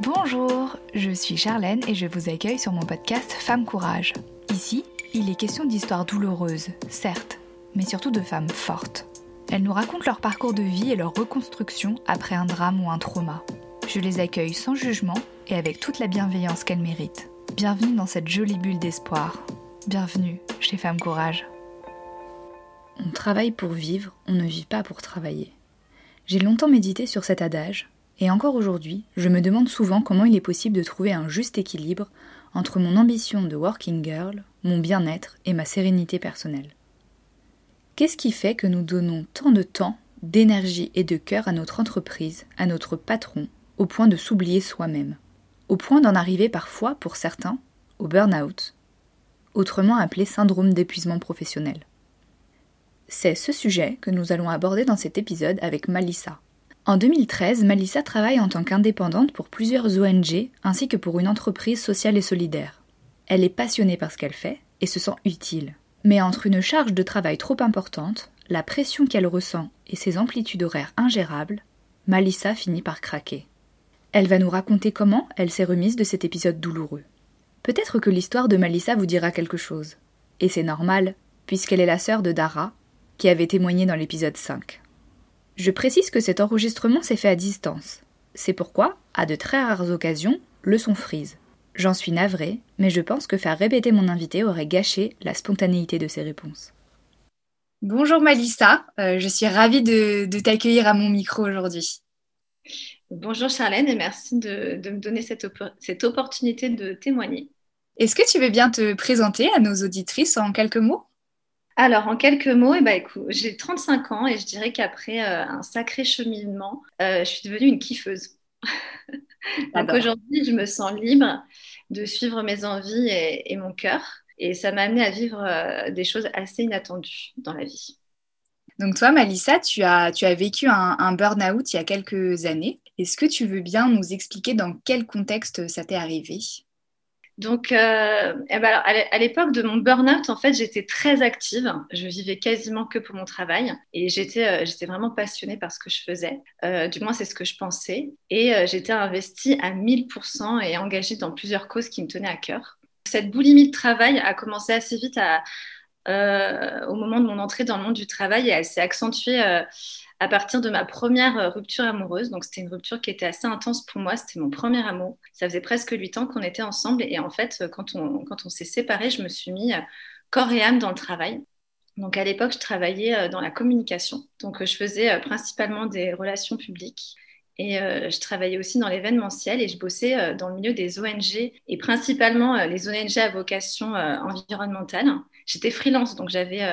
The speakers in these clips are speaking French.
Bonjour, je suis Charlène et je vous accueille sur mon podcast Femme Courage. Ici, il est question d'histoires douloureuses, certes, mais surtout de femmes fortes. Elles nous racontent leur parcours de vie et leur reconstruction après un drame ou un trauma. Je les accueille sans jugement et avec toute la bienveillance qu'elles méritent. Bienvenue dans cette jolie bulle d'espoir. Bienvenue chez Femme Courage. On travaille pour vivre, on ne vit pas pour travailler. J'ai longtemps médité sur cet adage, et encore aujourd'hui, je me demande souvent comment il est possible de trouver un juste équilibre entre mon ambition de working girl, mon bien-être et ma sérénité personnelle. Qu'est-ce qui fait que nous donnons tant de temps, d'énergie et de cœur à notre entreprise, à notre patron, au point de s'oublier soi-même, au point d'en arriver parfois, pour certains, au burn-out, autrement appelé syndrome d'épuisement professionnel? C'est ce sujet que nous allons aborder dans cet épisode avec Malissa. En 2013, Malissa travaille en tant qu'indépendante pour plusieurs ONG ainsi que pour une entreprise sociale et solidaire. Elle est passionnée par ce qu'elle fait et se sent utile. Mais entre une charge de travail trop importante, la pression qu'elle ressent et ses amplitudes horaires ingérables, Malissa finit par craquer. Elle va nous raconter comment elle s'est remise de cet épisode douloureux. Peut-être que l'histoire de Malissa vous dira quelque chose. Et c'est normal, puisqu'elle est la sœur de Dara, qui avait témoigné dans l'épisode 5. Je précise que cet enregistrement s'est fait à distance. C'est pourquoi, à de très rares occasions, le son frise. J'en suis navrée, mais je pense que faire répéter mon invité aurait gâché la spontanéité de ses réponses. Bonjour Malissa, euh, je suis ravie de t'accueillir à mon micro aujourd'hui. Bonjour Charlène et merci de, me donner cette, opportunité de témoigner. Est-ce que tu veux bien te présenter à nos auditrices en quelques mots? Alors, en quelques mots, eh ben, j'ai 35 ans et je dirais qu'après euh, un sacré cheminement, euh, je suis devenue une kiffeuse. Donc aujourd'hui, je me sens libre de suivre mes envies et, mon cœur. Et ça m'a amené à vivre euh, des choses assez inattendues dans la vie. Donc toi, Malissa, tu as, tu as vécu un, un burn-out il y a quelques années. Est-ce que tu veux bien nous expliquer dans quel contexte ça t'est arrivé? Donc, euh, eh ben à l'époque de mon burn-out, en fait, j'étais très active. Je vivais quasiment que pour mon travail et j'étais, euh, vraiment passionnée par ce que je faisais. Euh, du moins, c'est ce que je pensais. Et j'étais investie à 1000% et engagée dans plusieurs causes qui me tenaient à cœur. Cette boulimie de travail a commencé assez vite au moment de mon entrée dans le monde du travail et elle s'est accentuée à partir de ma première euh, rupture amoureuse. Donc, c'était une rupture qui était assez intense pour moi. C'était mon premier amour. Ça faisait presque huit ans qu'on était ensemble. Et en fait, euh, quand on, quand on s'est séparés, je me suis mis euh, corps et âme dans le travail. Donc, à l'époque, je travaillais dans la communication. Donc, je faisais principalement des relations publiques. Et je travaillais aussi dans l'événementiel et je bossais dans le milieu des ONG et principalement les ONG à vocation environnementale. J'étais freelance, donc j'avais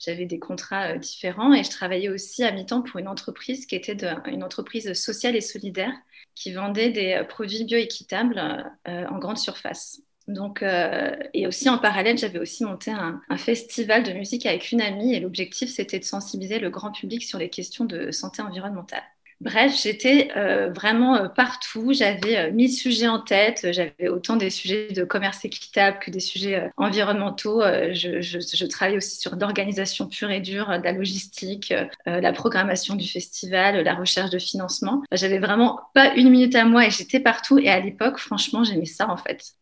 j'avais des contrats euh, différents et je travaillais aussi à mi-temps pour une entreprise qui était une entreprise sociale et solidaire qui vendait des euh, produits bioéquitables euh, en grande surface. Et aussi en parallèle, j'avais aussi monté un, festival de musique avec une amie et l'objectif c'était de sensibiliser le grand public sur les questions de santé environnementale. Bref, j'étais euh, vraiment euh, partout. J'avais euh, mille sujets en tête. J'avais autant des sujets de commerce équitable que des sujets environnementaux. Je, travaillais aussi sur l'organisation pure et dure, de la logistique, la programmation du festival, la recherche de financement. J'avais vraiment pas une minute à moi et j'étais partout. Et à l'époque, franchement, j'aimais ça en fait.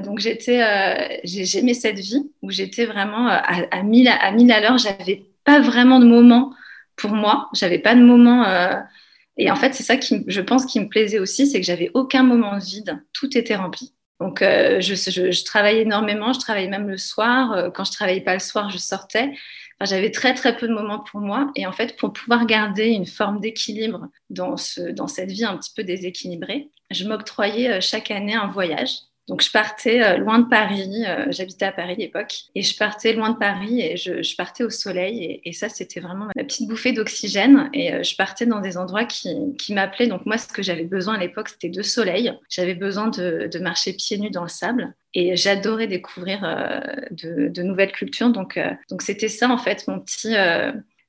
donc j'étais, j'aimais cette vie où j'étais vraiment à, à, mille à, mille à l'heure. J'avais pas vraiment de moment pour moi. J'avais pas de moment et en fait, c'est ça qui, je pense, qui me plaisait aussi, c'est que j'avais aucun moment vide, tout était rempli. Donc, euh, je, je, travaillais énormément, je travaillais même le soir. Euh, quand je travaillais pas le soir, je sortais. Enfin, j'avais très très peu de moments pour moi. Et en fait, pour pouvoir garder une forme d'équilibre dans, ce, dans cette vie un petit peu déséquilibrée, je m'octroyais euh, chaque année un voyage. Donc je partais euh, loin de Paris, euh, j'habitais à Paris à l'époque, et je partais loin de Paris et je, partais au soleil, et, ça c'était vraiment ma petite bouffée d'oxygène, et euh, je partais dans des endroits qui, m'appelaient. Donc moi ce que j'avais besoin à l'époque c'était de soleil, j'avais besoin de, marcher pieds nus dans le sable, et j'adorais découvrir de, nouvelles cultures. Donc donc c'était ça en fait mon petit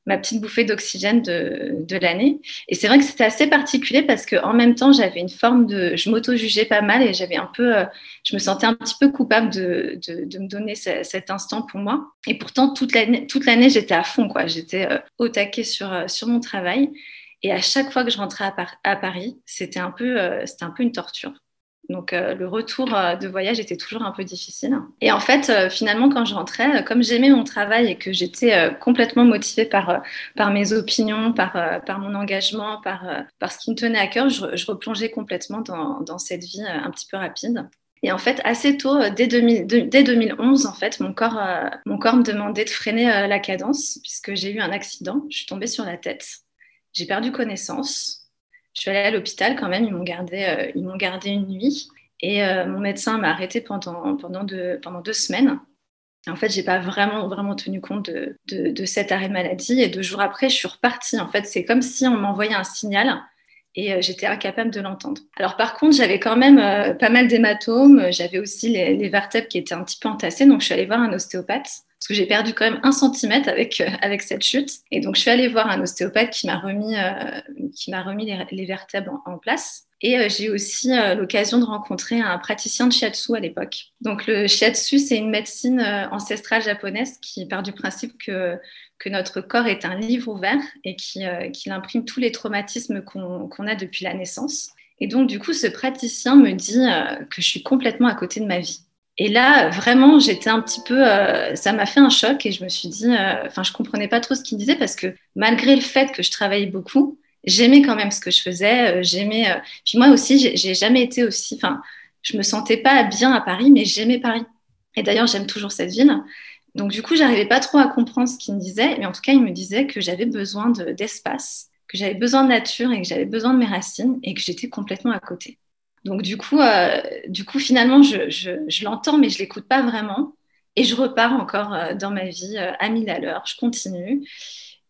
ma petite bouffée d'oxygène de, de l'année. Et c'est vrai que c'était assez particulier parce qu'en même temps, j'avais une forme de... Je m'auto-jugeais pas mal et j'avais un peu... Euh, je me sentais un petit peu coupable de, de, de me donner cet instant pour moi. Et pourtant, toute l'année, toute l'année j'étais à fond, quoi. J'étais euh, au taquet sur, euh, sur mon travail. Et à chaque fois que je rentrais à, Paris, c'était un, peu, c'était un peu une torture. Donc le retour de voyage était toujours un peu difficile. Et en fait, finalement, quand je rentrais, comme j'aimais mon travail et que j'étais complètement motivée par, mes opinions, par, mon engagement, par, ce qui me tenait à cœur, je, replongeais complètement dans, cette vie un petit peu rapide. Et en fait, assez tôt, dès, 2011, en fait, mon corps, mon corps me demandait de freiner la cadence puisque j'ai eu un accident. Je suis tombée sur la tête. J'ai perdu connaissance. Je suis allée à l'hôpital quand même, ils m'ont gardé, euh, ils m'ont gardé une nuit. Et euh, mon médecin m'a arrêté pendant, pendant, deux, pendant deux semaines. En fait, j'ai pas vraiment, vraiment tenu compte de, de, cet arrêt de maladie. Et deux jours après, je suis repartie. En fait, c'est comme si on m'envoyait un signal et euh, j'étais incapable de l'entendre. Alors par contre, j'avais quand même pas mal d'hématomes, j'avais aussi les, les, vertèbres qui étaient un petit peu entassées, donc je suis allée voir un ostéopathe parce que j'ai perdu quand même un centimètre avec, euh, avec cette chute. Et donc, je suis allée voir un ostéopathe qui m'a remis, euh, remis les, vertèbres en, place. Et euh, j'ai aussi l'occasion de rencontrer un praticien de shiatsu à l'époque. Donc, le shiatsu, c'est une médecine ancestrale japonaise qui part du principe que, que notre corps est un livre ouvert et qui, qui imprime tous les traumatismes qu'on a depuis la naissance. Et donc, du coup, ce praticien me dit que je suis complètement à côté de ma vie. Et là, vraiment, j'étais un petit peu, euh, ça m'a fait un choc et je me suis dit, euh, enfin, je comprenais pas trop ce qu'il disait parce que malgré le fait que je travaillais beaucoup, j'aimais quand même ce que je faisais. Euh, j'aimais. Puis moi aussi, j'ai jamais été aussi, enfin, je me sentais pas bien à Paris, mais j'aimais Paris. Et d'ailleurs, j'aime toujours cette ville. Donc du coup, j'arrivais pas trop à comprendre ce qu'il me disait, mais en tout cas, il me disait que j'avais besoin d'espace, que j'avais besoin de nature et que j'avais besoin de mes racines et que j'étais complètement à côté. Donc du coup, euh, du coup finalement, je, l'entends, mais je l'écoute pas vraiment. Et je repars encore euh, dans ma vie euh, à mille à l'heure. Je continue.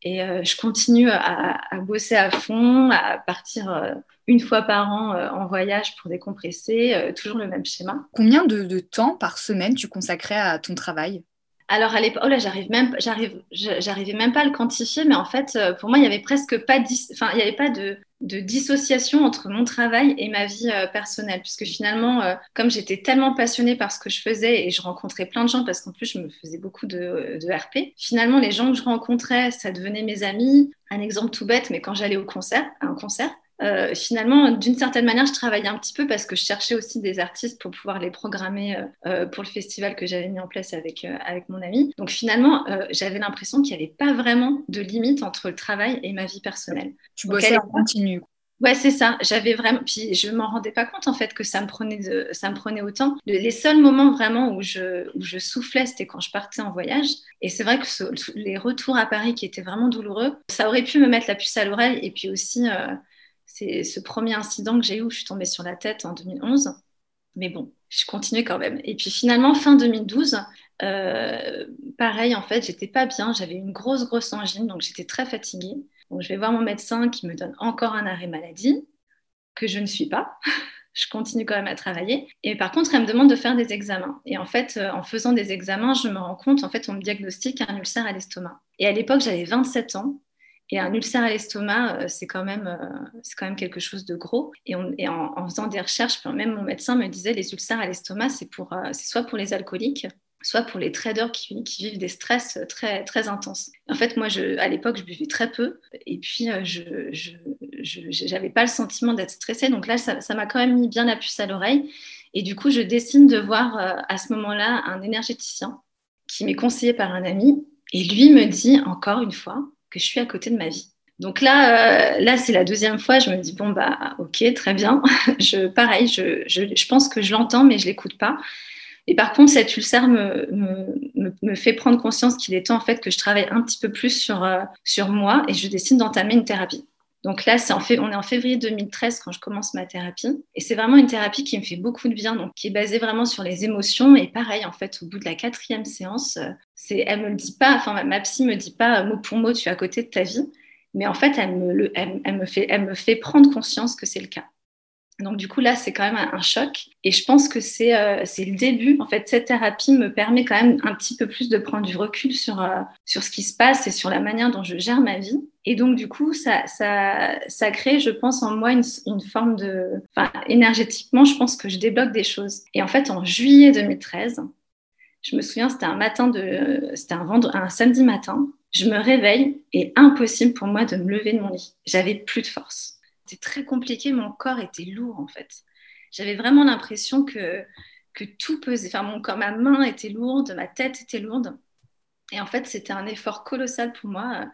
Et je continue à, bosser à fond, à partir une fois par an en voyage pour décompresser, toujours le même schéma. Combien de, temps par semaine tu consacrais à ton travail? Alors à l'époque, oh là, j'arrive même, j'arrive, j'arrivais même pas à le quantifier, mais en fait, pour moi, il y avait presque pas, enfin, il n'y avait pas de, de dissociation entre mon travail et ma vie euh, personnelle, puisque finalement, euh, comme j'étais tellement passionnée par ce que je faisais et je rencontrais plein de gens, parce qu'en plus, je me faisais beaucoup de, de, RP, finalement, les gens que je rencontrais, ça devenait mes amis. Un exemple tout bête, mais quand j'allais au concert, à un concert, euh, finalement, d'une certaine manière, je travaillais un petit peu parce que je cherchais aussi des artistes pour pouvoir les programmer euh, euh, pour le festival que j'avais mis en place avec, avec mon ami. Donc finalement, j'avais l'impression qu'il n'y avait pas vraiment de limite entre le travail et ma vie personnelle. Tu bossais en continu. Ouais, c'est ça. J'avais vraiment, puis je m'en rendais pas compte en fait que ça me prenait de... ça me prenait autant. Les seuls moments vraiment où je où je soufflais, c'était quand je partais en voyage. Et c'est vrai que les retours à Paris qui étaient vraiment douloureux, ça aurait pu me mettre la puce à l'oreille. Et puis aussi, c'est ce premier incident que j'ai eu où je suis tombée sur la tête en 2011. Mais bon, je continue quand même. Et puis finalement, fin 2012, euh, pareil, en fait, j'étais pas bien. J'avais une grosse, grosse angine, donc j'étais très fatiguée. Donc je vais voir mon médecin qui me donne encore un arrêt maladie, que je ne suis pas. je continue quand même à travailler. Et par contre, elle me demande de faire des examens. Et en fait, euh, en faisant des examens, je me rends compte, en fait, on me diagnostique un ulcère à l'estomac. Et à l'époque, j'avais 27 ans. Et un ulcère à l'estomac, euh, c'est quand, même, euh, c'est quand même quelque chose de gros. Et, en, faisant des recherches, même mon médecin me disait les ulcères à l'estomac, c'est, pour, euh, c'est soit pour les alcooliques, soit pour les traders qui, vivent des stress très, très intenses. En fait, moi, à l'époque, je buvais très peu. Et puis, je n'avais pas le sentiment d'être stressée. Donc là, ça, ça, m'a quand même mis bien la puce à l'oreille. Et du coup, je décide de voir à ce moment-là un énergéticien qui m'est conseillé par un ami. Et lui me dit, encore une fois, je suis à côté de ma vie. Donc là, euh, là c'est la deuxième fois, je me dis, bon, bah, ok, très bien. je, pareil, je, je, pense que je l'entends, mais je l'écoute pas. Et par contre, cet ulcère me, me, me fait prendre conscience qu'il est temps en fait que je travaille un petit peu plus sur, euh, sur moi et je décide d'entamer une thérapie. Donc là, c'est en fait, on est en février 2013 quand je commence ma thérapie. Et c'est vraiment une thérapie qui me fait beaucoup de bien, donc qui est basée vraiment sur les émotions. Et pareil, en fait, au bout de la quatrième séance, euh, c'est, elle me le dit pas, enfin, ma, psy me dit pas mot pour mot, tu es à côté de ta vie. Mais en fait, elle me, elle me, fait, elle me fait prendre conscience que c'est le cas. Donc du coup là c'est quand même un, choc et je pense que c'est euh, le début. En fait cette thérapie me permet quand même un petit peu plus de prendre du recul sur euh, sur ce qui se passe et sur la manière dont je gère ma vie. Et donc du coup ça ça ça crée je pense en moi une, une forme de enfin énergétiquement je pense que je débloque des choses. Et en fait en juillet 2013 je me souviens c'était un matin de c'était un vendredi un samedi matin Je me réveille et impossible pour moi de me lever de mon lit. J'avais plus de force. C'était très compliqué, mon corps était lourd en fait. J'avais vraiment l'impression que, que tout pesait. Enfin, mon corps, ma main était lourde, ma tête était lourde. Et en fait, c'était un effort colossal pour moi, euh,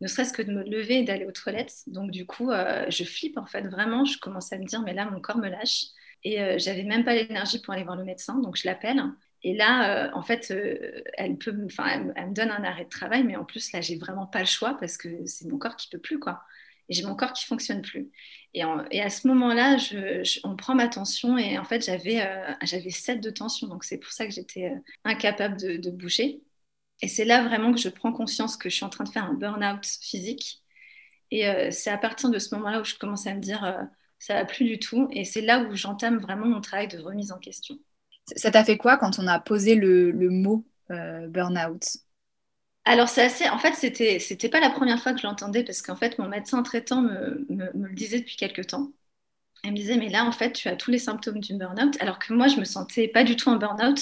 ne serait-ce que de me lever et d'aller aux toilettes. Donc, du coup, euh, je flippe en fait, vraiment. Je commence à me dire, mais là, mon corps me lâche. Et euh, j'avais même pas l'énergie pour aller voir le médecin, donc je l'appelle. Et là, en fait, elle, peut, elle, me donne un arrêt de travail, mais en plus, là, j'ai vraiment pas le choix parce que c'est mon corps qui peut plus, quoi et j'ai mon corps qui fonctionne plus. Et, à ce moment-là, on prend ma tension et en fait, j'avais euh, j'avais 7 de tension. Donc, c'est pour ça que j'étais euh, incapable de, bouger. Et c'est là vraiment que je prends conscience que je suis en train de faire un burn-out physique. Et euh, c'est à partir de ce moment-là où je commence à me dire ça va plus du tout. Et c'est là où j'entame vraiment mon travail de remise en question. Ça t'a fait quoi quand on a posé le, le mot burn-out? Alors, c'est assez. En fait, c'était, c'était pas la première fois que je l'entendais parce qu'en fait, mon médecin traitant me, me, le disait depuis quelques temps. Elle me disait, mais là, en fait, tu as tous les symptômes du burn-out, alors que moi, je me sentais pas du tout en burn-out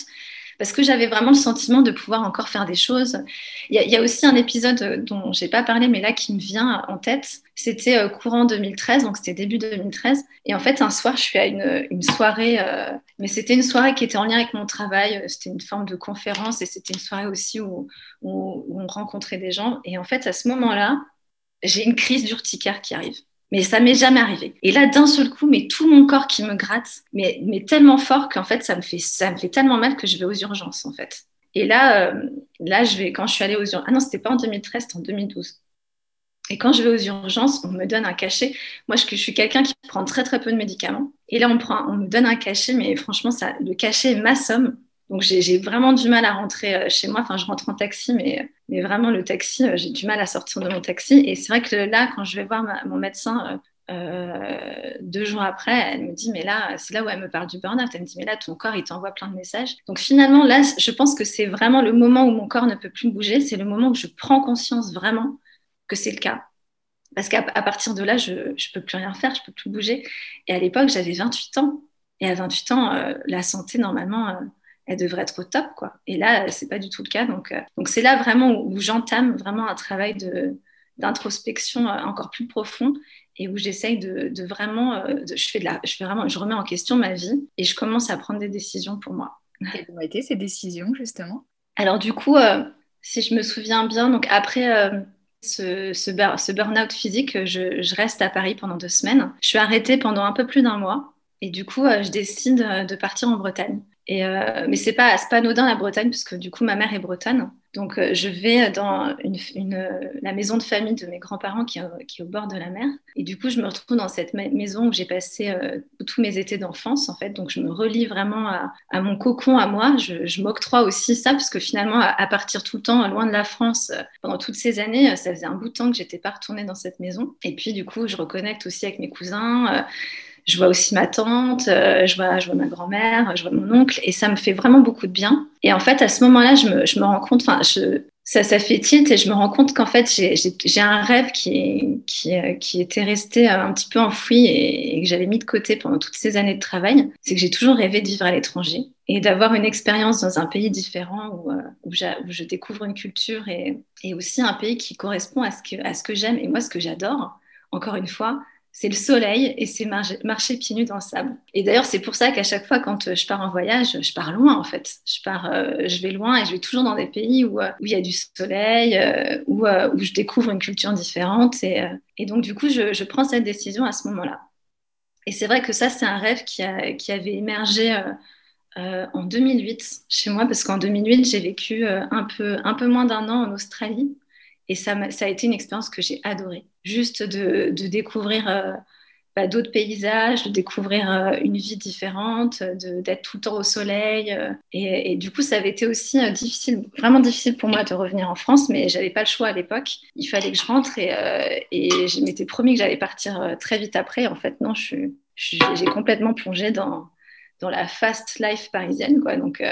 parce que j'avais vraiment le sentiment de pouvoir encore faire des choses. Il y, a, aussi un épisode dont j'ai pas parlé, mais là qui me vient en tête. C'était euh, courant 2013, donc c'était début 2013. Et en fait, un soir, je suis à une, soirée, euh, mais c'était une soirée qui était en lien avec mon travail. C'était une forme de conférence et c'était une soirée aussi où on rencontrait des gens. Et en fait, à ce moment-là, j'ai une crise d'urticaire qui arrive. Mais ça m'est jamais arrivé. Et là, d'un seul coup, mais tout mon corps qui me gratte, mais, tellement fort qu'en fait, ça me fait, ça me fait tellement mal que je vais aux urgences, en fait. Et là, euh, là, je vais, quand je suis allée aux urgences, ah non, c'était pas en 2013, c'était en 2012. Et quand je vais aux urgences, on me donne un cachet. Moi, je, je suis quelqu'un qui prend très très peu de médicaments. Et là, on, prend, on me donne un cachet, mais franchement, ça, le cachet est ma somme. Donc j'ai vraiment du mal à rentrer euh, chez moi. Enfin, je rentre en taxi, mais, mais vraiment le taxi, euh, j'ai du mal à sortir de mon taxi. Et c'est vrai que là, quand je vais voir mon médecin euh, deux jours après, elle me dit, mais là, c'est là où elle me parle du burn-out. Elle me dit, mais là, ton corps, il t'envoie plein de messages. Donc finalement, là, je pense que c'est vraiment le moment où mon corps ne peut plus bouger. C'est le moment où je prends conscience vraiment que c'est le cas. Parce qu'à partir de là, je ne peux plus rien faire, je peux plus bouger. Et à l'époque, j'avais 28 ans. Et à 28 ans, la santé, normalement elle devrait être au top, quoi. Et là, c'est pas du tout le cas. Donc, euh, donc c'est là vraiment où, j'entame vraiment un travail de, d'introspection euh, encore plus profond et où j'essaye de, de vraiment, euh, je fais de la, je fais vraiment, je remets en question ma vie et je commence à prendre des décisions pour moi. Quelles ont été ces décisions justement? Alors du coup, si je me souviens bien, donc après ce, ce, ce burn-out physique, je, je, reste à Paris pendant deux semaines. Je suis arrêtée pendant un peu plus d'un mois et du coup, je décide de partir en Bretagne. Et euh, mais c'est pas pas anodin la Bretagne parce que du coup ma mère est bretonne. Donc euh, je vais dans la maison de famille de mes grands-parents qui, est au bord de la mer. Et du coup je me retrouve dans cette maison où j'ai passé euh, tous mes étés d'enfance en fait. Donc je me relie vraiment à, à mon cocon à moi. Je, m'octroie aussi ça parce que finalement à, partir tout le temps loin de la France pendant toutes ces années, ça faisait un bout de temps que j'étais pas retournée dans cette maison. Et puis du coup je reconnecte aussi avec mes cousins je vois aussi ma tante, euh, je, vois, je vois ma grand-mère, je vois mon oncle, et ça me fait vraiment beaucoup de bien. Et en fait, à ce moment-là, je me, je me rends compte, enfin, ça, ça fait tilt, et je me rends compte qu'en fait, j'ai un rêve qui, qui, euh, qui, était resté un petit peu enfoui et, que j'avais mis de côté pendant toutes ces années de travail. C'est que j'ai toujours rêvé de vivre à l'étranger et d'avoir une expérience dans un pays différent où, euh, où, où, je découvre une culture et, et, aussi un pays qui correspond à ce que, à ce que j'aime. Et moi, ce que j'adore, encore une fois, c'est le soleil et c'est marcher, pieds nus dans le sable. Et d'ailleurs, c'est pour ça qu'à chaque fois, quand euh, je pars en voyage, je pars loin en fait. Je pars, euh, je vais loin et je vais toujours dans des pays où, euh, il y a du soleil, où, je découvre une culture différente. Et, donc, du coup, je, prends cette décision à ce moment-là. Et c'est vrai que ça, c'est un rêve qui, qui avait émergé en 2008 chez moi, parce qu'en 2008, j'ai vécu un, peu, un peu moins d'un an en Australie. Et ça, a été une expérience que j'ai adorée. Juste de, découvrir euh, bah, d'autres paysages, de découvrir euh, une vie différente, d'être tout le temps au soleil. Euh, et, et, du coup, ça avait été aussi difficile, vraiment difficile pour moi de revenir en France, mais j'avais pas le choix à l'époque. Il fallait que je rentre et, et je m'étais promis que j'allais partir très vite après. En fait, non, j'ai complètement plongé dans, dans la fast life parisienne. Quoi. Donc,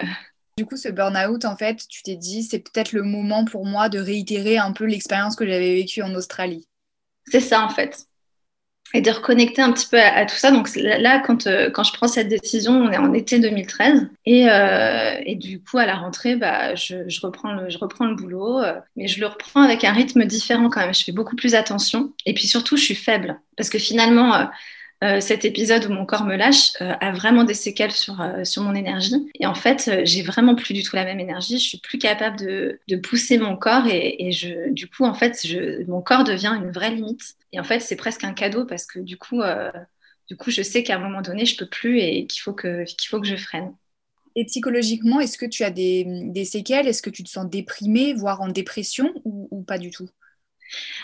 du coup, ce burn-out, en fait, tu t'es dit, c'est peut-être le moment pour moi de réitérer un peu l'expérience que j'avais vécue en Australie. C'est ça, en fait. et de reconnecter un petit peu à, tout ça. Donc là, quand, euh, quand je prends cette décision, on est en été 2013 et, euh, et du coup à la rentrée, bah, je, reprends le, je reprends le boulot, euh, mais je le reprends avec un rythme différent quand même. Je fais beaucoup plus attention et puis surtout, je suis faible parce que finalement, euh, cet épisode où mon corps me lâche euh, a vraiment des séquelles sur, euh, sur mon énergie. Et en fait, j'ai vraiment plus du tout la même énergie. Je suis plus capable de, de pousser mon corps et, et, je, du coup, en fait, mon corps devient une vraie limite. Et en fait, c'est presque un cadeau parce que du coup, du coup, je sais qu'à un moment donné, je peux plus et qu'il faut que, qu'il faut que je freine. Et psychologiquement, est-ce que tu as des, des séquelles? Est-ce que tu te sens déprimée, voire en dépression ou pas du tout?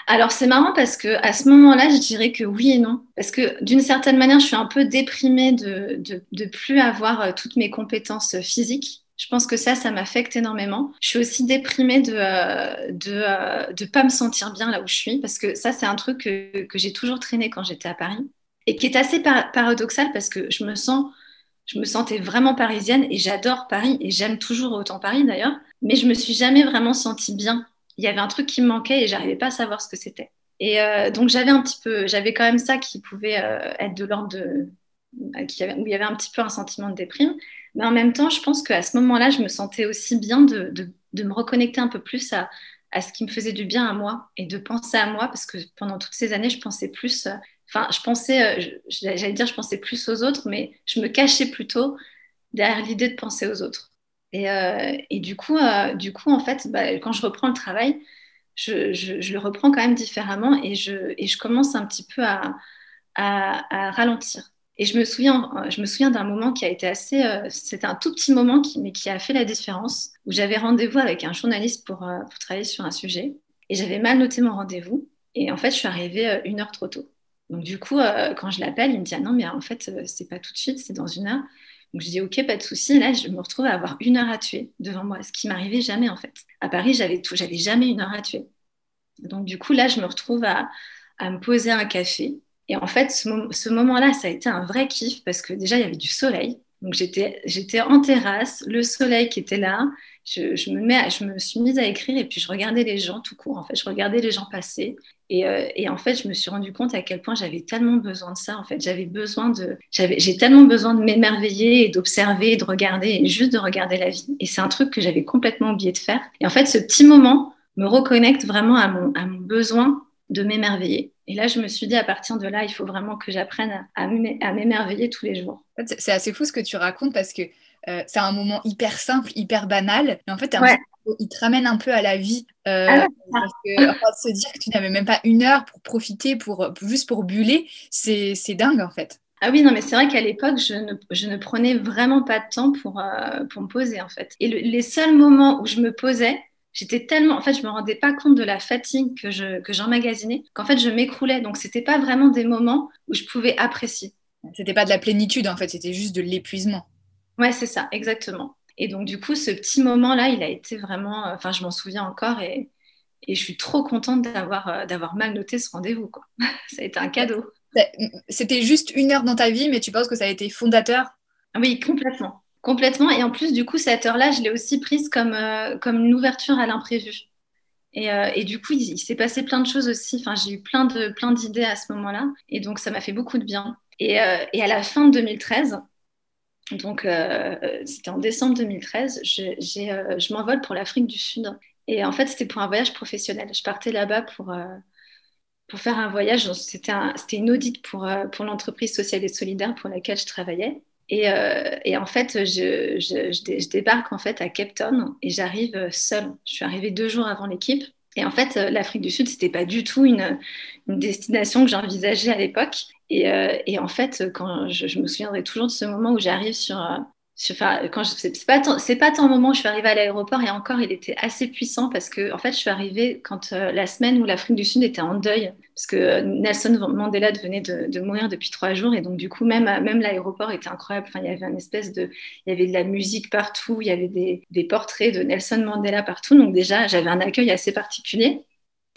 Alors c'est marrant parce que à ce moment-là, je dirais que oui et non. Parce que d'une certaine manière, je suis un peu déprimée de ne plus avoir euh, toutes mes compétences physiques. Je pense que ça, ça m'affecte énormément. Je suis aussi déprimée de ne euh, de, euh, de pas me sentir bien là où je suis, parce que ça, c'est un truc que, que j'ai toujours traîné quand j'étais à Paris, et qui est assez paradoxal parce que je me sens, je me sentais vraiment parisienne, et j'adore Paris, et j'aime toujours autant Paris d'ailleurs, mais je me suis jamais vraiment sentie bien il y avait un truc qui me manquait et j'arrivais pas à savoir ce que c'était. Et euh, donc j'avais un petit peu, j'avais quand même ça qui pouvait euh, être de l'ordre de, euh, qui où il y avait un petit peu un sentiment de déprime. Mais en même temps, je pense qu'à ce moment-là, je me sentais aussi bien de, de, de, me reconnecter un peu plus à, à ce qui me faisait du bien à moi et de penser à moi parce que pendant toutes ces années, je pensais plus, enfin, je pensais, j'allais dire, je pensais plus aux autres, mais je me cachais plutôt derrière l'idée de penser aux autres. Et, euh, et, du, coup, euh, du coup, en fait, bah, quand je reprends le travail, je, le reprends quand même différemment et je, commence un petit peu à, ralentir. Et je me souviens, me souviens d'un moment qui a été assez, euh, c'était un tout petit moment, mais qui a fait la différence, où j'avais rendez-vous avec un journaliste pour, euh, travailler sur un sujet, et j'avais mal noté mon rendez-vous, et en fait, je suis arrivée euh, une heure trop tôt. Donc du coup, quand je l'appelle, il me dit ah non, mais en fait, c'est pas tout de suite, c'est dans une heure. Donc je dis ok, pas de souci. Là, je me retrouve à avoir une heure à tuer devant moi, ce qui m'arrivait jamais en fait. À Paris, j'avais tout, j'avais jamais une heure à tuer. Donc du coup, là, je me retrouve à, à me poser un café. Et en fait, ce, ce moment-là, ça a été un vrai kiff parce que déjà, il y avait du soleil. Donc j'étais, j'étais en terrasse, le soleil qui était là. Je, me suis mise à écrire et puis je regardais les gens tout court. En fait, je regardais les gens passer. Et, euh, en fait, je me suis rendu compte à quel point j'avais tellement besoin de ça. En fait, j'avais besoin de, j'ai tellement besoin de m'émerveiller et d'observer, et de regarder, juste de regarder la vie. Et c'est un truc que j'avais complètement oublié de faire. Et en fait, ce petit moment me reconnecte vraiment à mon, besoin de m'émerveiller. Et là, je me suis dit, à partir de là, il faut vraiment que j'apprenne à m'émerveiller tous les jours. C'est assez fou ce que tu racontes parce que euh, c'est un moment hyper simple, hyper banal. Mais en fait, il te ramène un peu à la vie. Euh, ah parce que, enfin, se dire que tu n'avais même pas une heure pour profiter, pour, juste pour buller, c'est dingue en fait. Ah oui, non, mais c'est vrai qu'à l'époque, je ne, je ne, prenais vraiment pas de temps pour, euh, pour me poser, en fait. Et les seuls moments où je me posais, j'étais tellement, en fait, je me rendais pas compte de la fatigue que je que j'emmagasinais, qu'en fait, je m'écroulais. Donc, c'était pas vraiment des moments où je pouvais apprécier. C'était pas de la plénitude, en fait, c'était juste de l'épuisement. Ouais, c'est ça, exactement. Et donc, du coup, ce petit moment-là, il a été vraiment, euh, enfin, je m'en souviens encore et, et je suis trop contente d'avoir euh, d'avoir mal noté ce rendez-vous, quoi. ça a été un cadeau. C'était juste une heure dans ta vie, mais tu penses que ça a été fondateur? Oui, complètement. Complètement. Et en plus, du coup, cette heure-là, je l'ai aussi prise comme, euh, comme une ouverture à l'imprévu. Et, euh, et, du coup, il, il s'est passé plein de choses aussi. Enfin, j'ai eu plein de plein d'idées à ce moment-là. Et donc, ça m'a fait beaucoup de bien. Et, euh, et, à la fin de 2013, donc euh, c'était en décembre 2013, je, euh, je m'envole pour l'Afrique du Sud. Et en fait, c'était pour un voyage professionnel. Je partais là-bas pour, euh, pour faire un voyage. C'était un, une audite pour, pour l'entreprise sociale et solidaire pour laquelle je travaillais. Et, et, en fait, je, je, je, débarque en fait à Cape Town et j'arrive seule. Je suis arrivée deux jours avant l'équipe. Et en fait, l'Afrique du Sud, c'était pas du tout une, destination que j'envisageais à l'époque. Et, euh, et, en fait, quand je, je, me souviendrai toujours de ce moment où j'arrive sur, quand c'est pas c'est pas tant le moment où je suis arrivée à l'aéroport et encore il était assez puissant parce que en fait je suis arrivée quand euh, la semaine où l'Afrique du Sud était en deuil parce que euh, Nelson Mandela venait de, de, mourir depuis trois jours et donc du coup même même l'aéroport était incroyable. Enfin il y avait une espèce de il y avait de la musique partout il y avait des, des portraits de Nelson Mandela partout. Donc déjà j'avais un accueil assez particulier.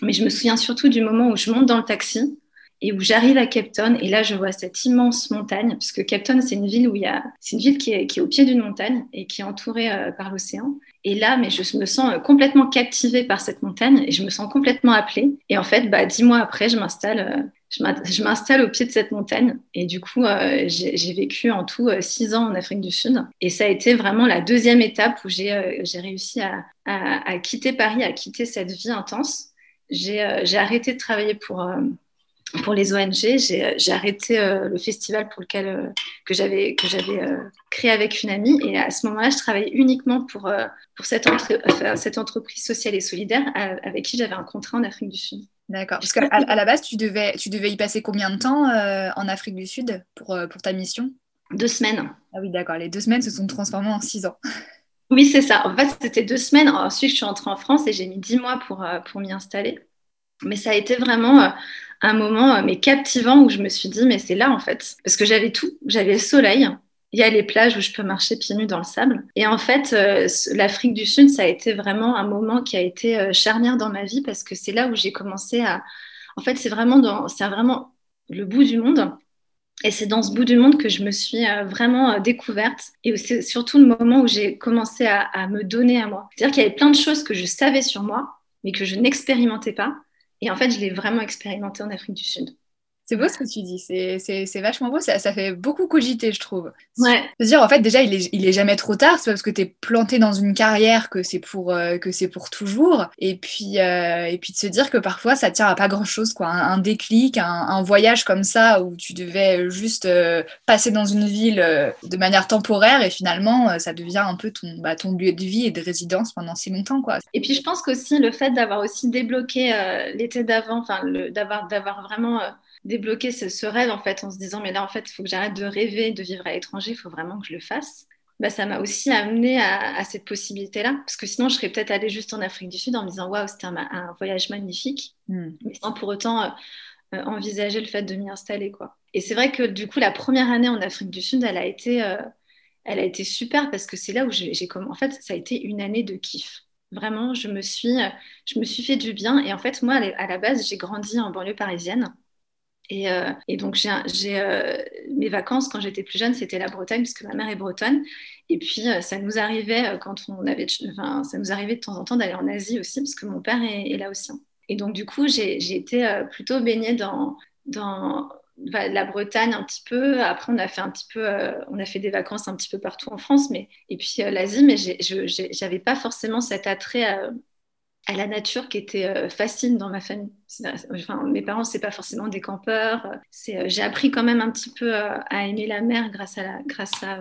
Mais je me souviens surtout du moment où je monte dans le taxi et où j'arrive à Cape Town et là je vois cette immense montagne parce que Cape Town c'est une ville où il a c'est une ville qui est, qui est au pied d'une montagne et qui est entourée euh, par l'océan. Et là mais je me sens euh, complètement captivée par cette montagne et je me sens complètement appelée. Et en fait bah dix mois après je m'installe euh, je m'installe au pied de cette montagne. Et du coup j'ai vécu en tout six ans en Afrique du Sud. Et ça a été vraiment la deuxième étape où j'ai réussi à, à, à, quitter Paris à quitter cette vie intense. J'ai arrêté de travailler pour pour les ONG, j'ai arrêté euh, le festival pour lequel euh, que j'avais que j'avais euh, créé avec une amie et à ce moment-là, je travaillais uniquement pour pour cette, cette entreprise sociale et solidaire avec qui j'avais un contrat en Afrique du Sud. D'accord. Parce qu'à à la base, tu devais tu devais y passer combien de temps en Afrique du Sud pour pour ta mission? Deux semaines. Ah oui, d'accord. Les deux semaines se sont transformées en six ans. Oui, c'est ça. En fait, c'était deux semaines. Ensuite, je suis rentrée en France et j'ai mis dix mois pour pour m'y installer. Mais ça a été vraiment un moment euh, mais captivant où je me suis dit mais c'est là en fait parce que j'avais tout, j'avais le soleil, il y a les plages où je peux marcher pieds nus dans le sable. Et en fait, euh, l'Afrique du Sud, ça a été vraiment un moment qui a été euh, charnière dans ma vie parce que c'est là où j'ai commencé à. En fait, c'est vraiment, vraiment le bout du monde. Et c'est dans ce bout du monde que je me suis vraiment découverte. Et c'est surtout le moment où j'ai commencé à me donner à moi. C'est-à-dire qu'il y avait plein de choses que je savais sur moi, mais que je n'expérimentais pas. Et en fait, je l'ai vraiment expérimenté en Afrique du Sud. C'est beau ce que tu dis, c'est vachement beau, ça, ça, fait beaucoup cogiter, je trouve. Ouais. dire, en fait, déjà, il est, il est jamais trop tard, c'est pas parce que tu es planté dans une carrière que c'est pour, euh, que c'est pour toujours. Et puis, euh, et puis de se dire que parfois, ça tient à pas grand-chose, quoi. Un, déclic, un, voyage comme ça, où tu devais juste euh, passer dans une ville de manière temporaire, et finalement, ça devient un peu ton, bah, ton lieu de vie et de résidence pendant si longtemps, quoi. Et puis, je pense qu'aussi, le fait d'avoir aussi débloqué l'été d'avant, enfin, d'avoir vraiment débloquer ce, rêve en fait en se disant mais là en fait il faut que j'arrête de rêver de vivre à l'étranger, il faut vraiment que je le fasse. Bah, ça m'a aussi amené à, cette possibilité-là. Parce que sinon, je serais peut-être allée juste en Afrique du Sud en me disant waouh, c'était un, voyage magnifique, hmm. mais sans pour autant euh, euh, envisager le fait de m'y installer. quoi. Et c'est vrai que du coup, la première année en Afrique du Sud, elle a été, euh, elle a été super parce que c'est là où j'ai commencé. En fait, ça a été une année de kiff. Vraiment, je me suis, je me suis fait du bien. Et en fait, moi, à la base, j'ai grandi en banlieue parisienne. Euh, et, donc, euh, mes vacances quand j'étais plus jeune, c'était la Bretagne, puisque ma mère est bretonne. Et puis, euh, ça nous arrivait quand on avait, enfin, ça nous arrivait de temps en temps d'aller en Asie aussi, parce que mon père est, là aussi. Et donc, du coup, j'ai été plutôt baignée dans, dans bah, la Bretagne un petit peu. Après, on a fait un petit peu, on a fait des vacances un petit peu partout en France, mais et puis l'Asie. Mais j'avais pas forcément cet attrait à, la nature qui était euh, fascine dans ma famille. Enfin, mes parents, c'est pas forcément des campeurs. Euh, j'ai appris quand même un petit peu euh, à aimer la mer grâce à, grâce à,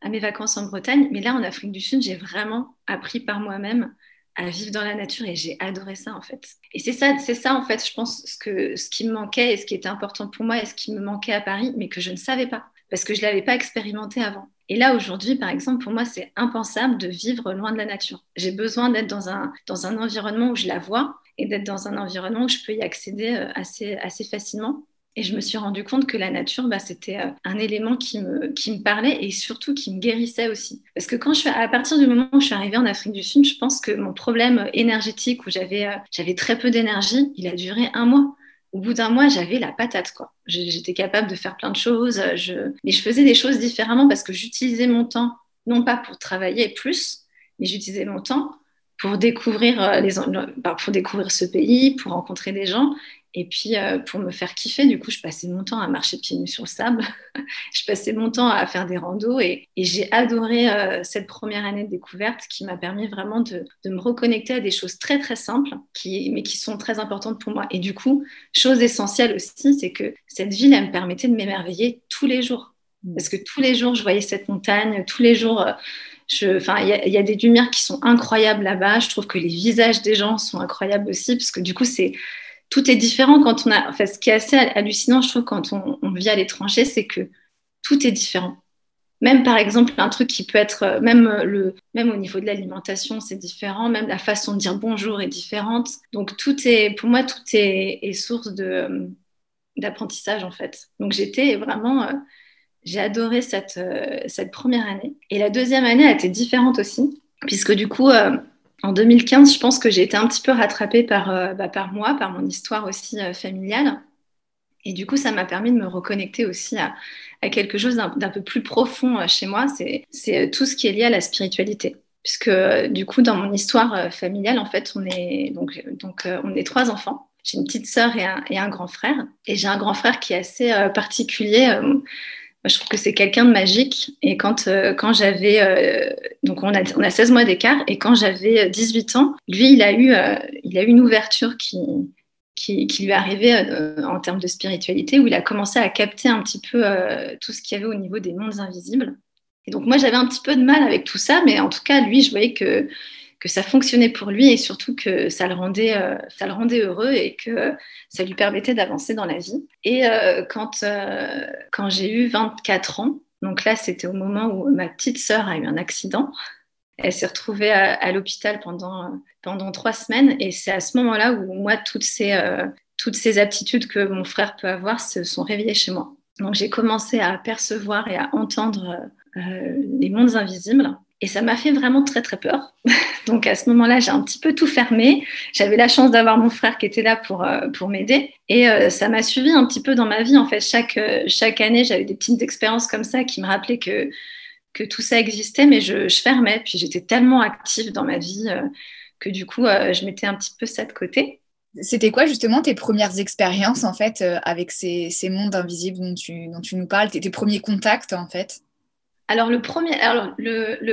à mes vacances en Bretagne. Mais là, en Afrique du Sud, j'ai vraiment appris par moi-même à vivre dans la nature et j'ai adoré ça en fait. Et c'est ça, c'est ça en fait, je pense, ce, que, ce qui me manquait et ce qui était important pour moi et ce qui me manquait à Paris, mais que je ne savais pas parce que je ne l'avais pas expérimenté avant. Et là, aujourd'hui, par exemple, pour moi, c'est impensable de vivre loin de la nature. J'ai besoin d'être dans un, dans un environnement où je la vois et d'être dans un environnement où je peux y accéder euh, assez, assez facilement. Et je me suis rendu compte que la nature, bah, c'était euh, un élément qui me, qui me parlait et surtout qui me guérissait aussi. Parce que quand je à partir du moment où je suis arrivée en Afrique du Sud, je pense que mon problème énergétique, où j'avais, euh, j'avais très peu d'énergie, il a duré un mois au bout d'un mois, j'avais la patate, quoi. J'étais capable de faire plein de choses, je... mais je faisais des choses différemment parce que j'utilisais mon temps, non pas pour travailler plus, mais j'utilisais mon temps pour découvrir, euh, les... Bah, pour découvrir ce pays, pour rencontrer des gens et puis, euh, pour me faire kiffer, du coup, je passais mon temps à marcher pieds nus sur le sable. je passais mon temps à faire des randos et, j'ai adoré euh, cette première année de découverte qui m'a permis vraiment de, me reconnecter à des choses très, très simples, qui, mais qui sont très importantes pour moi. Et du coup, chose essentielle aussi, c'est que cette ville, elle me permettait de m'émerveiller tous les jours. Mmh. Parce que tous les jours, je voyais cette montagne, tous les jours. Euh, il y, a des lumières qui sont incroyables là-bas. Je trouve que les visages des gens sont incroyables aussi, parce que du coup, c'est tout est différent quand on a. Ce qui est assez hallucinant, je trouve, quand on, vit à l'étranger, c'est que tout est différent. Même par exemple, un truc qui peut être, euh, même, euh, le, même au niveau de l'alimentation, c'est différent, même la façon de dire bonjour est différente. Donc, tout est, pour moi, tout est, source de, euh, d'apprentissage, en fait. Donc, j'étais vraiment, j'ai adoré cette, cette première année. Et la deuxième année a été différente aussi, puisque du coup, en 2015, je pense que j'ai été un petit peu rattrapée par, euh, bah, par moi, par mon histoire aussi euh, familiale. Et du coup, ça m'a permis de me reconnecter aussi à, quelque chose d'un peu plus profond euh, chez moi. C'est tout ce qui est lié à la spiritualité. Puisque du coup, dans mon histoire familiale, en fait, on est, donc, donc, on est trois enfants. J'ai une petite sœur et un, et un, grand frère. Et j'ai un grand frère qui est assez particulier je trouve que c'est quelqu'un de magique. Et quand, euh, quand j'avais. Euh, donc, on a, on a 16 mois d'écart. Et quand j'avais 18 ans, lui, il a eu, euh, il a eu une ouverture qui, qui, qui lui est arrivée en termes de spiritualité, où il a commencé à capter un petit peu tout ce qu'il y avait au niveau des mondes invisibles. Et donc, moi, j'avais un petit peu de mal avec tout ça. Mais en tout cas, lui, je voyais que que ça fonctionnait pour lui et surtout que ça le rendait, euh, ça le rendait heureux et que ça lui permettait d'avancer dans la vie. Et euh, quand, euh, quand j'ai eu 24 ans, donc là c'était au moment où ma petite sœur a eu un accident, elle s'est retrouvée à, l'hôpital pendant, pendant trois semaines et c'est à ce moment-là où moi toutes ces, toutes ces aptitudes que mon frère peut avoir se sont réveillées chez moi. Donc j'ai commencé à percevoir et à entendre les mondes invisibles. Et ça m'a fait vraiment très très peur. Donc à ce moment-là, j'ai un petit peu tout fermé. J'avais la chance d'avoir mon frère qui était là pour, euh, pour m'aider. Et euh, ça m'a suivi un petit peu dans ma vie. En fait, chaque, euh, chaque année, j'avais des petites expériences comme ça qui me rappelaient que, que tout ça existait, mais je, fermais. Puis j'étais tellement active dans ma vie que du coup, je mettais un petit peu ça de côté. C'était quoi justement tes premières expériences en fait avec ces, ces mondes invisibles dont tu, dont tu nous parles, tes, tes premiers contacts en fait? Alors, le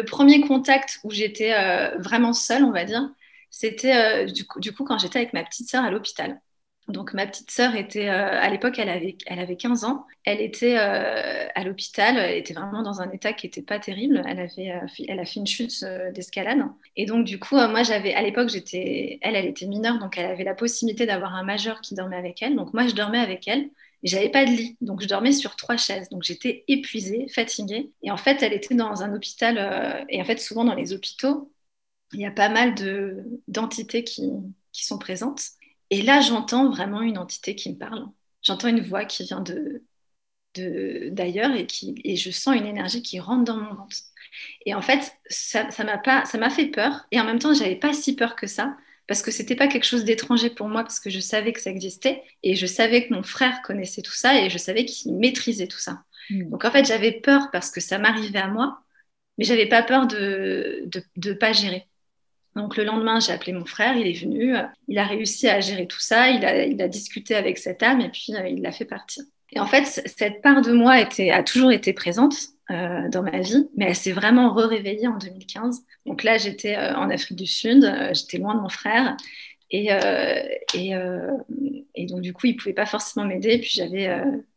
premier, contact où j'étais euh, vraiment seule, on va dire, c'était euh, du, coup, du, coup, quand j'étais avec ma petite sœur à l'hôpital. Donc, ma petite sœur était, euh, à l'époque, elle avait, elle avait 15 ans. Elle était à l'hôpital. Elle était vraiment dans un état qui n'était pas terrible. Elle, avait, elle a fait une chute d'escalade. Et donc, du coup, moi, j'avais, à l'époque, j'étais, elle, elle était mineure. Donc, elle avait la possibilité d'avoir un majeur qui dormait avec elle. Donc, moi, je dormais avec elle j'avais pas de lit, donc je dormais sur trois chaises. Donc j'étais épuisée, fatiguée. Et en fait, elle était dans un hôpital. Euh, et en fait, souvent dans les hôpitaux, il y a pas mal d'entités qui, sont présentes. Et là, j'entends vraiment une entité qui me parle. J'entends une voix qui vient de d'ailleurs et, qui, et je sens une énergie qui rentre dans mon ventre. Et en fait, ça m'a pas, ça m'a fait peur. Et en même temps, j'avais pas si peur que ça parce que c'était pas quelque chose d'étranger pour moi parce que je savais que ça existait et je savais que mon frère connaissait tout ça et je savais qu'il maîtrisait tout ça. Hmm. Donc en fait, j'avais peur parce que ça m'arrivait à moi, mais j'avais pas peur de de, pas gérer. Donc le lendemain, j'ai appelé mon frère, il est venu, il a réussi à gérer tout ça, il a, il a discuté avec cette âme et puis euh, il l'a fait partir. Et en fait, cette part de moi a toujours été présente euh, dans ma vie, mais elle s'est vraiment réveillée en 2015. Donc là, j'étais euh, en Afrique du Sud, euh, j'étais loin de mon frère. Et, donc, du coup, il ne pouvait pas forcément m'aider. Puis j'avais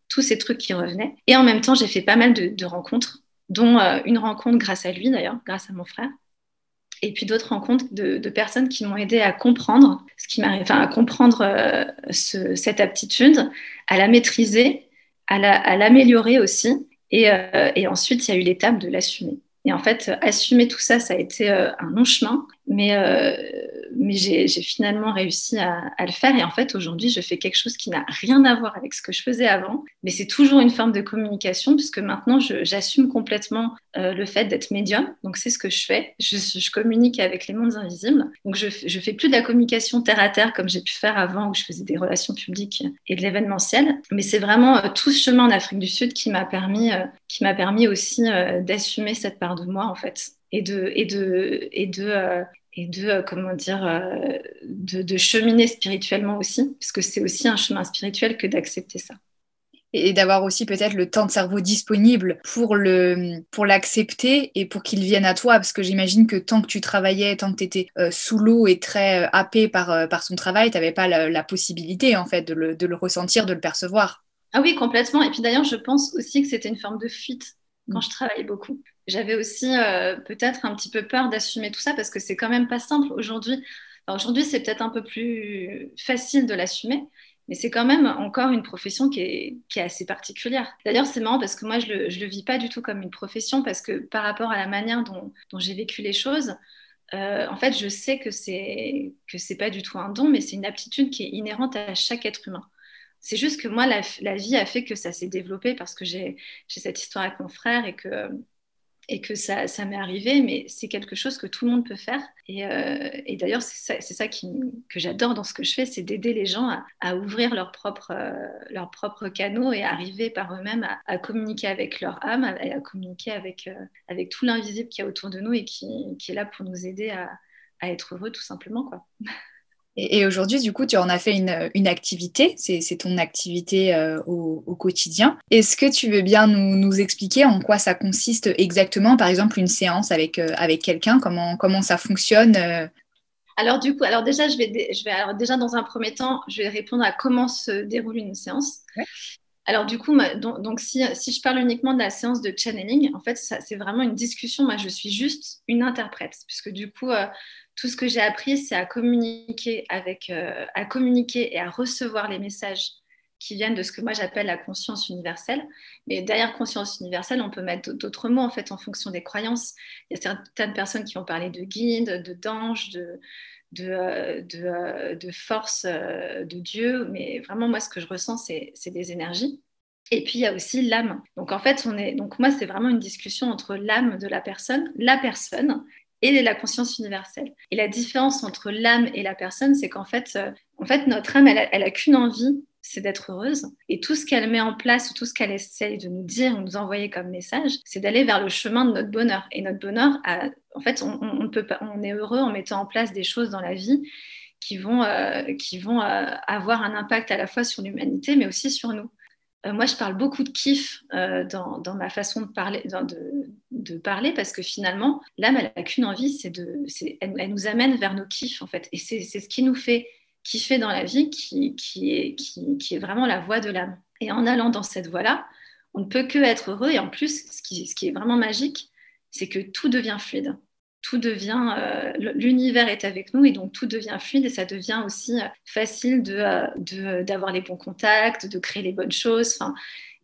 tous ces trucs qui revenaient. Et en même temps, j'ai fait pas mal de, rencontres, dont une rencontre grâce à lui d'ailleurs, grâce à mon frère. Et puis d'autres rencontres de, personnes qui m'ont aidé à comprendre ce qui m'arrive, enfin, à comprendre cette aptitude, à la maîtriser, à l'améliorer aussi euh, et, ensuite, il y a eu l'étape de l'assumer. Et en fait, assumer tout ça, ça a été euh, un long chemin, mais, euh, mais j'ai finalement réussi à, le faire. Et en fait, aujourd'hui, je fais quelque chose qui n'a rien à voir avec ce que je faisais avant, mais c'est toujours une forme de communication, puisque maintenant, j'assume complètement le fait d'être médium. Donc, c'est ce que je fais. Je, communique avec les mondes invisibles. Donc, je ne fais plus de la communication terre à terre comme j'ai pu faire avant, où je faisais des relations publiques et de l'événementiel. Mais c'est vraiment tout ce chemin en Afrique du Sud qui m'a permis, qui m'a permis aussi d'assumer cette part de moi en fait et de et de et de euh, et de euh, comment dire euh, de, cheminer spirituellement aussi parce que c'est aussi un chemin spirituel que d'accepter ça. Et d'avoir aussi peut-être le temps de cerveau disponible pour le pour l'accepter et pour qu'il vienne à toi parce que j'imagine que tant que tu travaillais tant que tu étais sous l'eau et très happé par par son travail tu n'avais pas la, possibilité en fait de le, de le ressentir de le percevoir. Ah oui complètement. Et puis d'ailleurs je pense aussi que c'était une forme de fuite quand je travaillais beaucoup. J'avais aussi euh, peut-être un petit peu peur d'assumer tout ça parce que c'est quand même pas simple aujourd'hui. aujourd'hui, c'est peut-être un peu plus facile de l'assumer, mais c'est quand même encore une profession qui est, qui est assez particulière. D'ailleurs, c'est marrant parce que moi, je le, je le vis pas du tout comme une profession parce que par rapport à la manière dont, j'ai vécu les choses, euh, en fait, je sais que c'est que c'est pas du tout un don, mais c'est une aptitude qui est inhérente à chaque être humain. C'est juste que moi, la, vie a fait que ça s'est développé parce que j'ai cette histoire avec mon frère et que, et que ça, m'est arrivé, mais c'est quelque chose que tout le monde peut faire. Et, euh, d'ailleurs, c'est ça, que j'adore dans ce que je fais, c'est d'aider les gens à, ouvrir leurs propres, euh, leurs propres canaux et arriver par eux-mêmes à, communiquer avec leur âme et à, communiquer avec, euh, tout l'invisible qui est autour de nous et qui, qui, est là pour nous aider à, à être heureux tout simplement. Quoi. Et, aujourd'hui, du coup, tu en as fait une, une activité, c'est ton activité euh, au, au, quotidien. Est-ce que tu veux bien nous, nous, expliquer en quoi ça consiste exactement, par exemple, une séance avec, euh, avec quelqu'un, comment, comment ça fonctionne euh? Alors du coup, alors déjà, je vais, je vais alors déjà dans un premier temps, je vais répondre à comment se déroule une séance. Ouais. Alors du coup, donc, si, je parle uniquement de la séance de channeling, en fait, c'est vraiment une discussion. Moi, je suis juste une interprète, puisque du coup, euh, tout ce que j'ai appris, c'est à communiquer avec, euh, à communiquer et à recevoir les messages qui viennent de ce que moi j'appelle la conscience universelle. Mais derrière conscience universelle, on peut mettre d'autres mots en fait en fonction des croyances. Il y a certaines personnes qui ont parlé de guide, de d'ange, de, de, euh, euh, de, force euh, de Dieu. Mais vraiment, moi, ce que je ressens, c'est des énergies. Et puis il y a aussi l'âme. Donc en fait, on est donc moi c'est vraiment une discussion entre l'âme de la personne, la personne et la conscience universelle. Et la différence entre l'âme et la personne, c'est qu'en fait, en fait, notre âme, elle a, elle a qu'une envie, c'est d'être heureuse. Et tout ce qu'elle met en place, ou tout ce qu'elle essaye de nous dire ou nous envoyer comme message, c'est d'aller vers le chemin de notre bonheur. Et notre bonheur, en fait, on, on, peut pas, on est heureux en mettant en place des choses dans la vie qui vont, euh, qui vont euh, avoir un impact à la fois sur l'humanité, mais aussi sur nous. Euh, moi, je parle beaucoup de kiff dans, dans, ma façon de parler, de, de, parler parce que finalement, l'âme, elle n'a qu'une envie, c'est de, elle, elle, nous amène vers nos kiffs en fait. Et c'est ce qui nous fait kiffer dans la vie, qui, qui, est, qui, qui vraiment la voie de l'âme. Et en allant dans cette voie-là, on ne peut que être heureux. Et en plus, ce qui, qui est vraiment magique, c'est que tout devient fluide tout devient, euh, l'univers est avec nous et donc tout devient fluide et ça devient aussi euh, facile de, de, d'avoir les bons contacts, de créer les bonnes choses.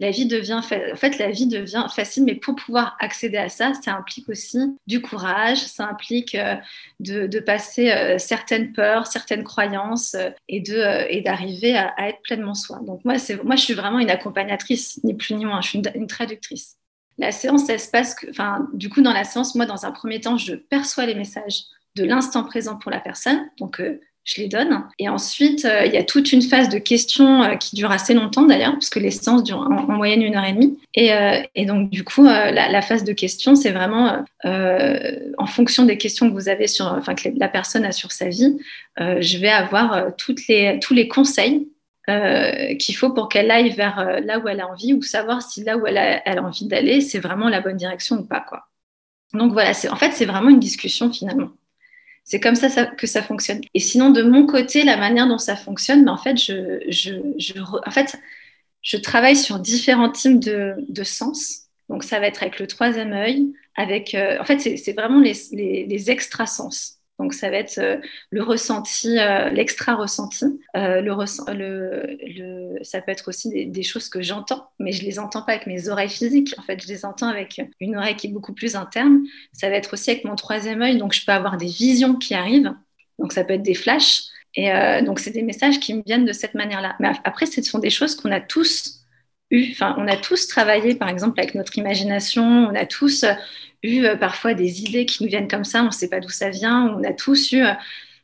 La vie devient, en fait, la vie devient facile, mais pour pouvoir accéder à ça, ça implique aussi du courage, ça implique euh, de, passer euh, certaines peurs, certaines croyances euh, et, de, et d'arriver à, être pleinement soi. Donc moi, c'est, moi, je suis vraiment une accompagnatrice, ni plus ni moins, je suis une, traductrice. La séance, ça se passe, que, enfin, du coup, dans la séance, moi, dans un premier temps, je perçois les messages de l'instant présent pour la personne. Donc, je les donne. Et ensuite, euh, il y a toute une phase de questions euh, qui dure assez longtemps d'ailleurs, puisque les séances durent en, en, moyenne une heure et demie. Et, euh, donc, du coup, la, phase de questions, c'est vraiment en fonction des questions que vous avez sur, enfin, que la personne a sur sa vie, je vais avoir tous les conseils qu'il faut pour qu'elle aille vers là où elle a envie ou savoir si là où elle a, elle a envie d'aller, c'est vraiment la bonne direction ou pas. Quoi. Donc voilà, en fait, c'est vraiment une discussion finalement. C'est comme ça, que ça fonctionne. Et sinon, de mon côté, la manière dont ça fonctionne, ben, en, fait, je, travaille sur différents types de, de sens. Donc ça va être avec le troisième œil, avec, euh, en fait, c'est vraiment les, les, les extrasens. Donc ça va être euh, le ressenti, euh, l'extra ressenti. Euh, ça peut être aussi des, choses que j'entends, mais je les entends pas avec mes oreilles physiques. En fait, je les entends avec une oreille qui est beaucoup plus interne. Ça va être aussi avec mon troisième œil, donc je peux avoir des visions qui arrivent. Donc ça peut être des flashs. Et donc c'est des messages qui me viennent de cette manière-là. Mais après, ce sont des choses qu'on a tous on a tous travaillé, par exemple, avec notre imagination. On a tous eu euh, parfois des idées qui nous viennent comme ça, on ne sait pas d'où ça vient. On a tous eu, euh,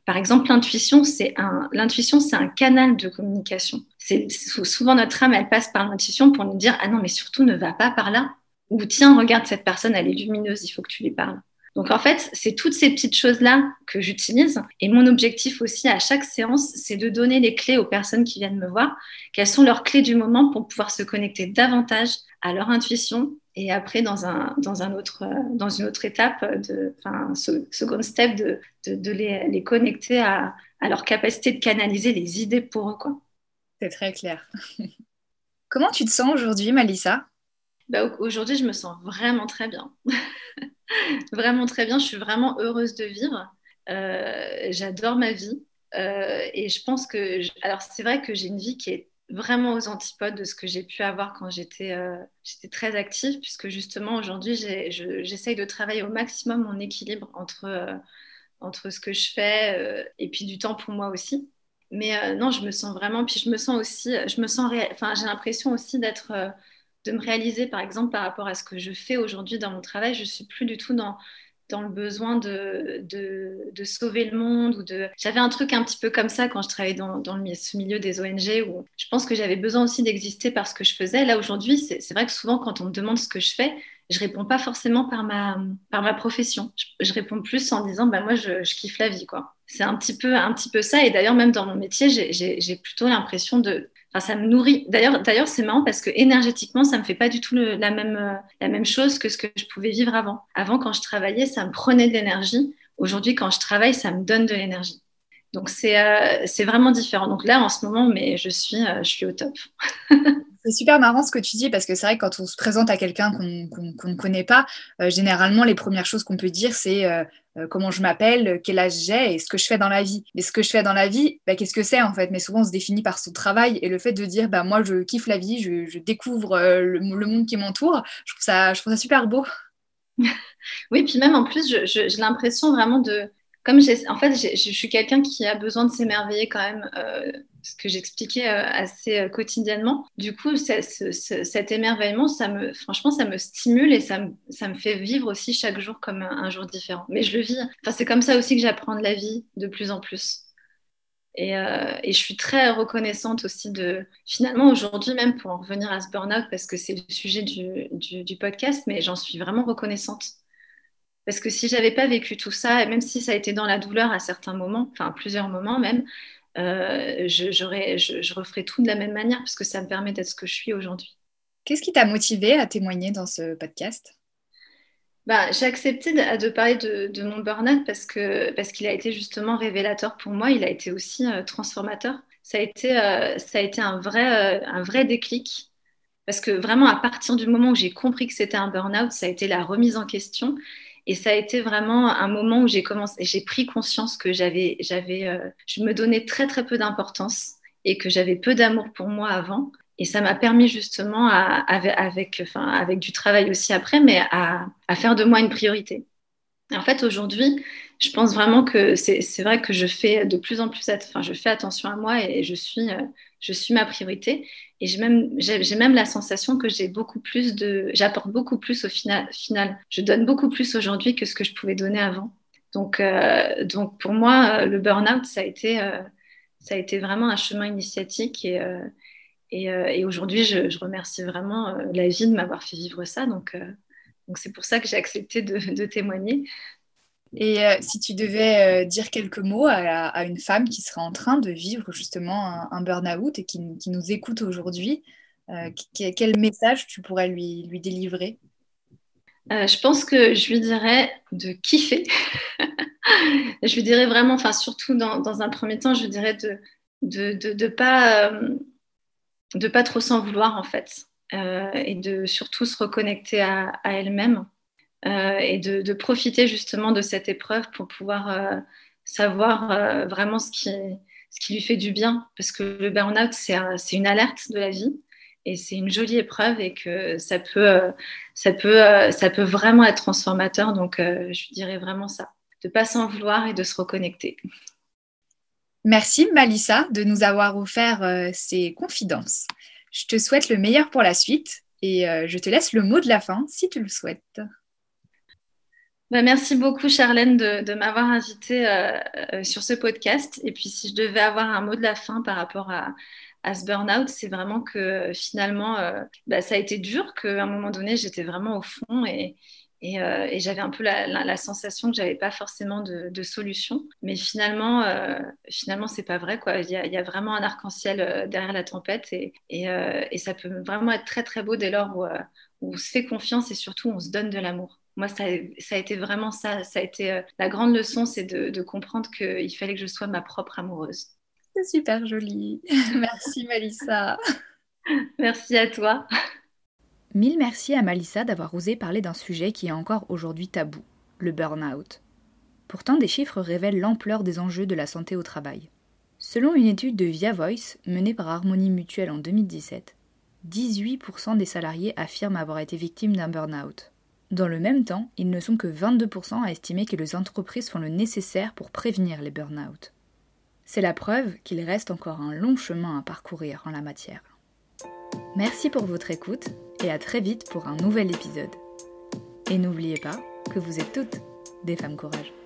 par exemple, l'intuition, c'est un, l'intuition, c'est un canal de communication. C'est, souvent notre âme, elle passe par l'intuition pour nous dire ah non, mais surtout ne va pas par là. Ou tiens, regarde cette personne, elle est lumineuse, il faut que tu lui parles. Donc en fait, c'est toutes ces petites choses-là que j'utilise. Et mon objectif aussi à chaque séance, c'est de donner les clés aux personnes qui viennent me voir, quelles sont leurs clés du moment pour pouvoir se connecter davantage à leur intuition et après dans, un, dans, un autre, dans une autre étape, de, enfin, second step, de, de, de les, les, connecter à, à, leur capacité de canaliser les idées pour eux. Quoi. C'est très clair. Comment tu te sens aujourd'hui, Malissa? Bah, Aujourd'hui, je me sens vraiment très bien. vraiment très bien. Je suis vraiment heureuse de vivre. Euh, J'adore ma vie. Euh, et je pense que... Alors, c'est vrai que j'ai une vie qui est vraiment aux antipodes de ce que j'ai pu avoir quand j'étais euh, très active, puisque justement aujourd'hui j'essaye de travailler au maximum mon équilibre entre, euh, entre ce que je fais et puis du temps pour moi aussi. Mais non, je me sens vraiment, puis je me sens aussi, je me sens, enfin j'ai l'impression aussi d'être de me réaliser, par exemple, par rapport à ce que je fais aujourd'hui dans mon travail, je suis plus du tout dans le besoin de, sauver le monde. Ou de... J'avais un truc un petit peu comme ça quand je travaillais dans, dans le, ce milieu des ONG où je pense que j'avais besoin aussi d'exister par ce que je faisais. Là, aujourd'hui, c'est vrai que souvent, quand on me demande ce que je fais, je réponds pas forcément par ma, par ma profession. Je, réponds plus en disant, bah, moi, je, kiffe la vie. quoi. C'est un petit, peu, un petit peu ça. Et d'ailleurs, même dans mon métier, j'ai plutôt l'impression de, Enfin, ça me nourrit. D'ailleurs, d'ailleurs, c'est marrant parce que énergétiquement, ça me fait pas du tout la même la même chose que ce que je pouvais vivre avant. Avant, quand je travaillais, ça me prenait de l'énergie. Aujourd'hui, quand je travaille, ça me donne de l'énergie. Donc c'est euh, vraiment différent. Donc là, en ce moment, mais je suis euh, je suis au top. C'est super marrant ce que tu dis parce que c'est vrai que quand on se présente à quelqu'un qu'on ne connaît pas, euh, généralement les premières choses qu'on peut dire c'est euh, euh, comment je m'appelle, quel âge j'ai et ce que je fais dans la vie. Mais ce que je fais dans la vie, bah, qu'est-ce que c'est en fait? Mais souvent on se définit par son travail et le fait de dire bah, moi je kiffe la vie, je, découvre le, monde qui m'entoure, je, trouve ça, super beau. oui, puis même en plus, j'ai l'impression vraiment de, comme en fait, je suis quelqu'un qui a besoin de s'émerveiller quand même, ce que j'expliquais euh, assez euh, quotidiennement. Du coup, cet émerveillement, ça me, franchement, ça me stimule et ça me, ça me fait vivre aussi chaque jour comme un, jour différent. Mais je le vis. Enfin, c'est comme ça aussi que j'apprends de la vie de plus en plus. Et, et, je suis très reconnaissante aussi de, finalement, aujourd'hui même, pour en revenir à ce burn-out, parce que c'est le sujet du, du, du podcast, mais j'en suis vraiment reconnaissante parce que si j'avais pas vécu tout ça, et même si ça a été dans la douleur à certains moments, enfin plusieurs moments même, euh, je, je, referais tout de la même manière parce que ça me permet d'être ce que je suis aujourd'hui. Qu'est-ce qui t'a motivé à témoigner dans ce podcast? Bah, j'ai accepté de, parler de, mon burn-out parce que parce qu'il a été justement révélateur pour moi. Il a été aussi euh, transformateur. Ça a été euh, ça a été un vrai un vrai déclic parce que vraiment à partir du moment où j'ai compris que c'était un burn-out, ça a été la remise en question et ça a été vraiment un moment où j'ai commencé, j'ai pris conscience que j'avais, j'avais, euh, je me donnais très très peu d'importance et que j'avais peu d'amour pour moi avant. Et ça m'a permis justement, avec, enfin, avec du travail aussi après, mais à, à faire de moi une priorité. en fait, aujourd'hui, je pense vraiment que c'est vrai que je fais de plus en plus, enfin, je fais attention à moi et je suis, euh, je suis ma priorité. Et j'ai même, la sensation que j'ai beaucoup plus de, j'apporte beaucoup plus au final. Je donne beaucoup plus aujourd'hui que ce que je pouvais donner avant. Donc, euh, pour moi, le burn-out, ça a été, euh, ça a été vraiment un chemin initiatique et, aujourd'hui, je, remercie vraiment la vie de m'avoir fait vivre ça. Donc, c'est pour ça que j'ai accepté de témoigner. Et euh, si tu devais euh, dire quelques mots à, une femme qui serait en train de vivre justement un, burn-out et qui, nous écoute aujourd'hui, euh, quel message tu pourrais lui, délivrer? Je pense que je lui dirais de kiffer. je lui dirais vraiment, enfin surtout dans, un premier temps, je dirais de de, de, de pas de pas trop s'en vouloir en fait et de surtout se reconnecter à, elle-même et de, profiter justement de cette épreuve pour pouvoir euh, savoir euh, vraiment ce qui, ce qui lui fait du bien. Parce que le burn-out, c'est une alerte de la vie et c'est une jolie épreuve et que ça peut, ça peut, ça peut vraiment être transformateur. Donc, je dirais vraiment ça, de ne pas s'en vouloir et de se reconnecter. Merci Malissa de nous avoir offert ces confidences. Je te souhaite le meilleur pour la suite et je te laisse le mot de la fin si tu le souhaites. Bah, merci beaucoup, Charlène, de, m'avoir invitée euh, euh, sur ce podcast. Et puis, si je devais avoir un mot de la fin par rapport à, ce burn-out, c'est vraiment que finalement, euh, bah, ça a été dur, qu'à un moment donné, j'étais vraiment au fond et, j'avais un peu la, sensation que j'avais pas forcément de, solution. Mais finalement, finalement, c'est pas vrai. Quoi. Il, y a, vraiment un arc-en-ciel derrière la tempête et, ça peut vraiment être très, très beau dès lors où on se fait confiance et surtout on se donne de l'amour moi, ça, a été vraiment ça. Ça a été euh, la grande leçon, c'est de, comprendre qu'il fallait que je sois ma propre amoureuse. C'est super joli. merci Malissa. merci à toi. Mille merci à Malissa d'avoir osé parler d'un sujet qui est encore aujourd'hui tabou, le burn-out. Pourtant, des chiffres révèlent l'ampleur des enjeux de la santé au travail. Selon une étude de Via Voice menée par Harmonie Mutuelle en 2017, 18% des salariés affirment avoir été victimes d'un burn-out. Dans le même temps, ils ne sont que 22% à estimer que les entreprises font le nécessaire pour prévenir les burn-out. C'est la preuve qu'il reste encore un long chemin à parcourir en la matière. Merci pour votre écoute et à très vite pour un nouvel épisode. Et n'oubliez pas que vous êtes toutes des femmes courage.